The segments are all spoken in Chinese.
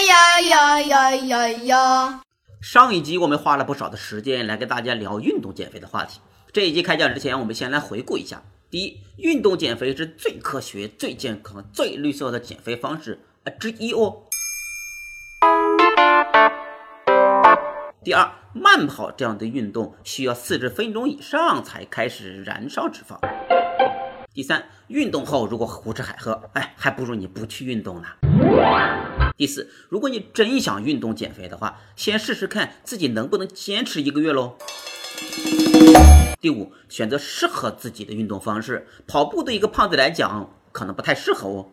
呀呀呀呀呀呀！上一集我们花了不少的时间来跟大家聊运动减肥的话题。这一集开讲之前，我们先来回顾一下：第一，运动减肥是最科学、最健康、最绿色的减肥方式啊之一哦。第二，慢跑这样的运动需要四十分钟以上才开始燃烧脂肪。第三，运动后如果胡吃海喝，哎，还不如你不去运动呢。第四，如果你真想运动减肥的话，先试试看自己能不能坚持一个月喽。第五，选择适合自己的运动方式。跑步对一个胖子来讲可能不太适合哦。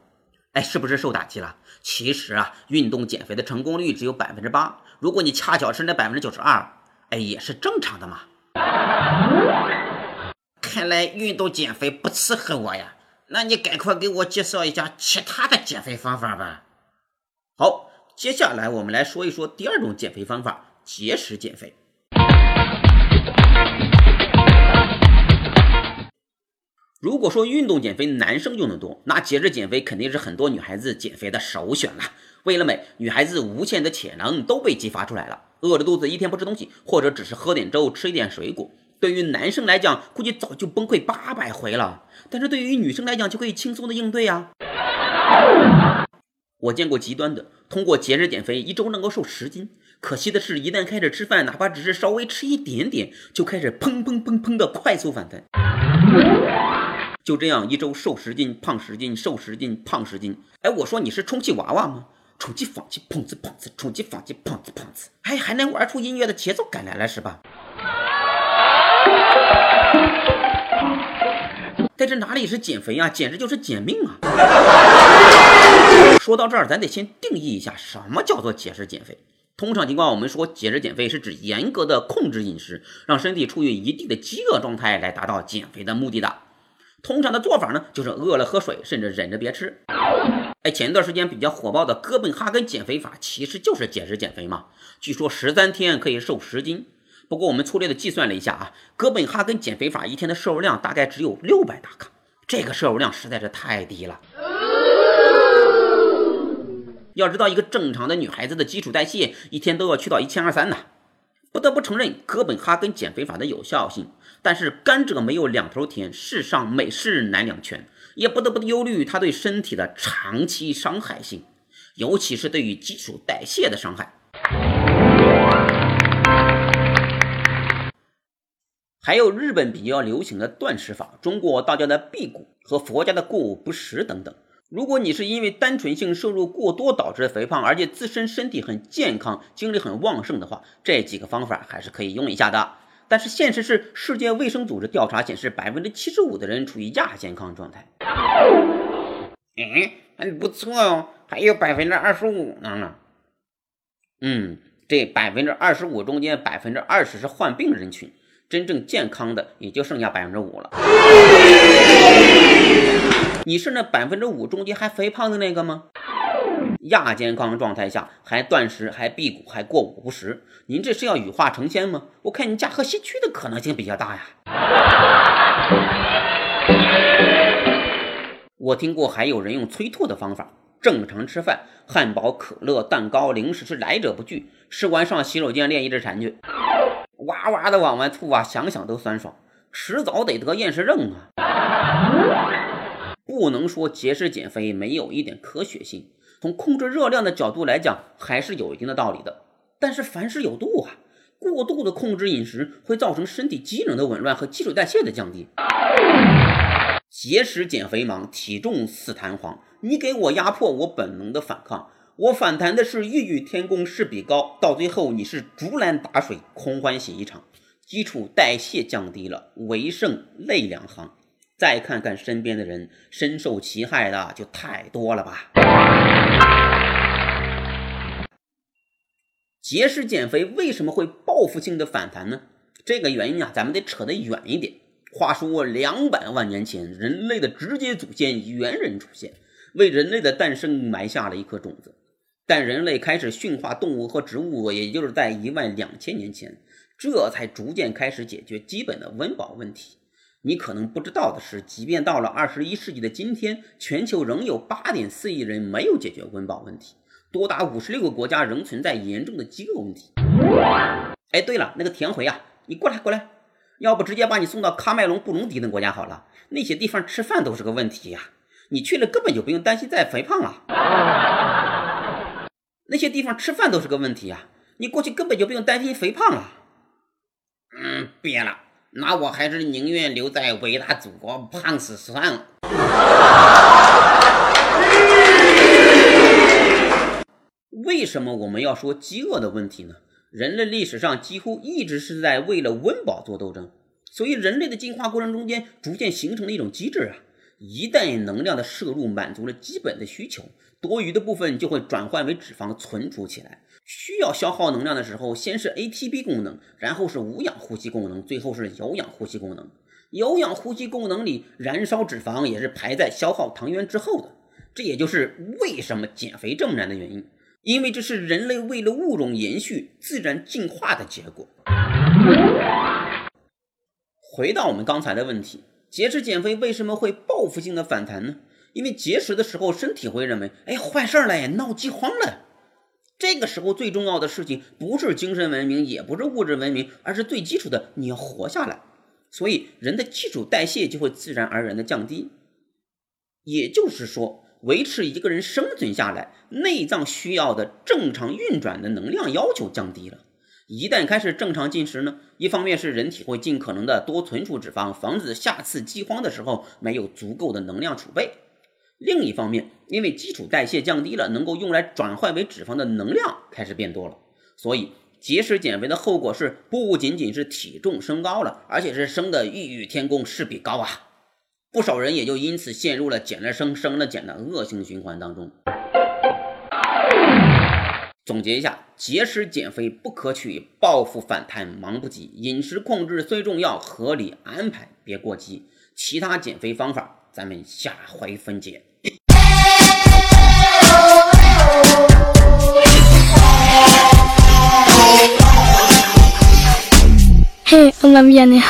哎，是不是受打击了？其实啊，运动减肥的成功率只有百分之八。如果你恰巧是那百分之九十二，哎，也是正常的嘛。看来运动减肥不适合我呀，那你赶快给我介绍一下其他的减肥方法吧。好，接下来我们来说一说第二种减肥方法——节食减肥。如果说运动减肥男生用的多，那节食减肥肯定是很多女孩子减肥的首选了。为了美，女孩子无限的潜能都被激发出来了。饿着肚子一天不吃东西，或者只是喝点粥、吃一点水果，对于男生来讲，估计早就崩溃八百回了。但是对于女生来讲，就可以轻松的应对呀。我见过极端的，通过节食减肥，一周能够瘦十斤。可惜的是，一旦开始吃饭，哪怕只是稍微吃一点点，就开始砰砰砰砰的快速反弹。就这样，一周瘦十斤，胖十斤，瘦十斤，胖十斤。哎，我说你是充气娃娃吗？充气放气，砰子砰子，充气放气，砰子砰子，还还能玩出音乐的节奏感来了是吧？但这哪里是减肥啊，简直就是减命啊！说到这儿，咱得先定义一下什么叫做节食减肥。通常情况，我们说节食减肥是指严格的控制饮食，让身体处于一定的饥饿状态，来达到减肥的目的的。通常的做法呢，就是饿了喝水，甚至忍着别吃。哎，前一段时间比较火爆的哥本哈根减肥法，其实就是节食减肥嘛。据说十三天可以瘦十斤。不过我们粗略的计算了一下啊，哥本哈根减肥法一天的摄入量大概只有六百大卡，这个摄入量实在是太低了。要知道，一个正常的女孩子的基础代谢一天都要去到一千二三呢。不得不承认哥本哈根减肥法的有效性，但是甘蔗没有两头甜，世上美事难两全，也不得不忧虑它对身体的长期伤害性，尤其是对于基础代谢的伤害。还有日本比较流行的断食法，中国道教的辟谷和佛家的过午不食等等。如果你是因为单纯性摄入过多导致肥胖，而且自身身体很健康、精力很旺盛的话，这几个方法还是可以用一下的。但是现实是，世界卫生组织调查显示，百分之七十五的人处于亚健康状态。嗯，很不错哦，还有百分之二十五呢。嗯，这百分之二十五中间，百分之二十是患病人群，真正健康的也就剩下百分之五了。你是那百分之五中间还肥胖的那个吗？亚健康状态下还断食还辟谷还过午不食，您这是要羽化成仙吗？我看你驾鹤西去的可能性比较大呀。我听过还有人用催吐的方法，正常吃饭，汉堡、可乐、蛋糕、零食是来者不拒，吃完上洗手间练一只馋去，哇哇的往外吐啊，想想都酸爽，迟早得得厌食症啊。不能说节食减肥没有一点科学性，从控制热量的角度来讲，还是有一定的道理的。但是凡事有度啊，过度的控制饮食会造成身体机能的紊乱和基础代谢的降低。节食减肥忙，体重似弹簧，你给我压迫，我本能的反抗，我反弹的是欲与天公试比高，到最后你是竹篮打水，空欢喜一场，基础代谢降低了，唯剩泪两行。再看看身边的人，深受其害的就太多了吧？节食减肥为什么会报复性的反弹呢？这个原因啊，咱们得扯得远一点。话说两百万年前，人类的直接祖先猿人出现，为人类的诞生埋下了一颗种子。但人类开始驯化动物和植物，也就是在一万两千年前，这才逐渐开始解决基本的温饱问题。你可能不知道的是，即便到了二十一世纪的今天，全球仍有八点四亿人没有解决温饱问题。多达五十六个国家仍存在严重的饥饿问题。哎，对了，那个田回啊，你过来过来，要不直接把你送到喀麦隆、布隆迪等国家好了，那些地方吃饭都是个问题呀。你去了根本就不用担心再肥胖了。那些地方吃饭都是个问题呀，你过去根本就不用担心肥胖了。嗯，变了，那我还是宁愿留在伟大祖国胖死算了。为什么我们要说饥饿的问题呢？人类历史上几乎一直是在为了温饱做斗争，所以人类的进化过程中间逐渐形成了一种机制啊。一旦能量的摄入满足了基本的需求，多余的部分就会转换为脂肪存储起来。需要消耗能量的时候，先是 ATP 功能，然后是无氧呼吸功能，最后是有氧呼吸功能。有氧呼吸功能里燃烧脂肪也是排在消耗糖原之后的。这也就是为什么减肥这么难的原因，因为这是人类为了物种延续自然进化的结果。回到我们刚才的问题。节食减肥为什么会报复性的反弹呢？因为节食的时候，身体会认为，哎，坏事了呀，闹饥荒了。这个时候最重要的事情不是精神文明，也不是物质文明，而是最基础的，你要活下来。所以人的基础代谢就会自然而然的降低。也就是说，维持一个人生存下来，内脏需要的正常运转的能量要求降低了。一旦开始正常进食呢，一方面是人体会尽可能的多存储脂肪，防止下次饥荒的时候没有足够的能量储备；另一方面，因为基础代谢降低了，能够用来转换为脂肪的能量开始变多了。所以节食减肥的后果是不仅仅是体重升高了，而且是升的欲与天公势比高啊！不少人也就因此陷入了减了升，升了减的恶性循环当中。总结一下，节食减肥不可取，报复反弹忙不及。饮食控制虽重要，合理安排别过激。其他减肥方法，咱们下回分解。嘿我们变了